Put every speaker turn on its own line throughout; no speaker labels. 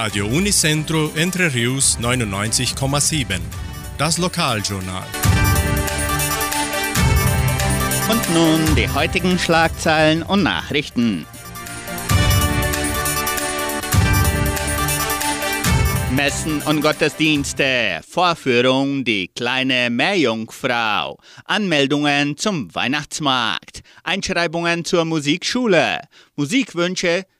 Radio Unicentro Entre Rius 99,7. Das Lokaljournal.
Und nun die heutigen Schlagzeilen und Nachrichten. Messen und Gottesdienste, Vorführung Die kleine Meerjungfrau, Anmeldungen zum Weihnachtsmarkt, Einschreibungen zur Musikschule, Musikwünsche,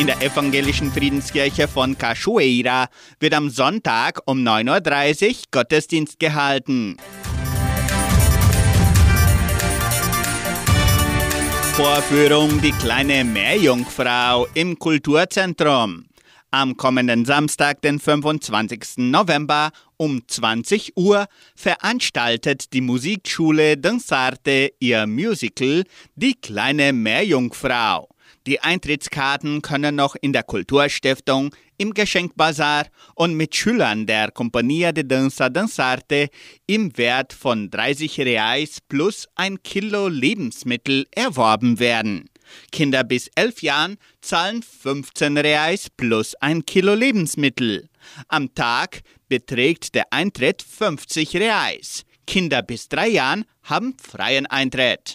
In der evangelischen Friedenskirche von Cachoeira wird am Sonntag um 9.30 Uhr Gottesdienst gehalten. Vorführung Die kleine Meerjungfrau im Kulturzentrum. Am kommenden Samstag, den 25. November um 20 Uhr veranstaltet die Musikschule Dansarte ihr Musical Die kleine Meerjungfrau. Die Eintrittskarten können noch in der Kulturstiftung, im Geschenkbazar und mit Schülern der Compagnia de Danza Dansarte im Wert von 30 Reais plus ein Kilo Lebensmittel erworben werden. Kinder bis 11 Jahren zahlen 15 Reais plus ein Kilo Lebensmittel. Am Tag beträgt der Eintritt 50 Reais. Kinder bis 3 Jahren haben freien Eintritt.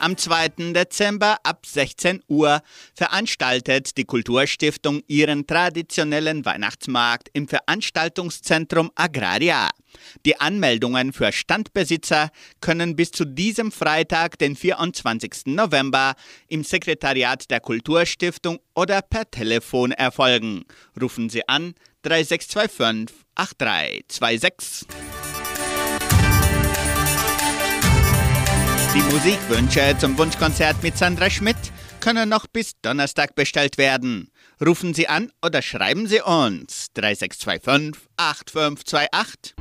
Am 2. Dezember ab 16 Uhr veranstaltet die Kulturstiftung ihren traditionellen Weihnachtsmarkt im Veranstaltungszentrum Agraria. Die Anmeldungen für Standbesitzer können bis zu diesem Freitag, den 24. November, im Sekretariat der Kulturstiftung oder per Telefon erfolgen. Rufen Sie an 3625 8326. Die Musikwünsche zum Wunschkonzert mit Sandra Schmidt können noch bis Donnerstag bestellt werden. Rufen Sie an oder schreiben Sie uns 3625 8528.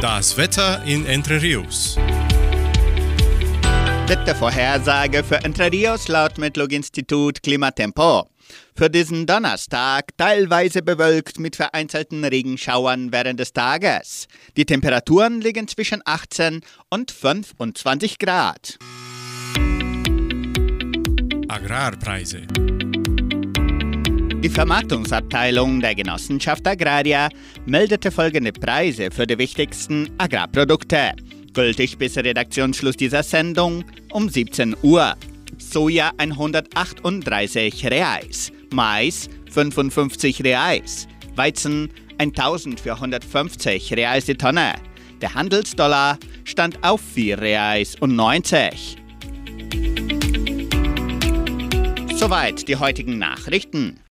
Das Wetter in Entre Rios.
Wettervorhersage für Entre Rios laut Metlog-Institut Klimatempo. Für diesen Donnerstag teilweise bewölkt mit vereinzelten Regenschauern während des Tages. Die Temperaturen liegen zwischen 18 und 25 Grad.
Agrarpreise.
Die Vermarktungsabteilung der Genossenschaft Agraria meldete folgende Preise für die wichtigsten Agrarprodukte. Gültig bis Redaktionsschluss dieser Sendung um 17 Uhr. Soja 138 Reais, Mais 55 Reais, Weizen 1450 Reais die Tonne. Der Handelsdollar stand auf 4 Reais und 90. Soweit die heutigen Nachrichten.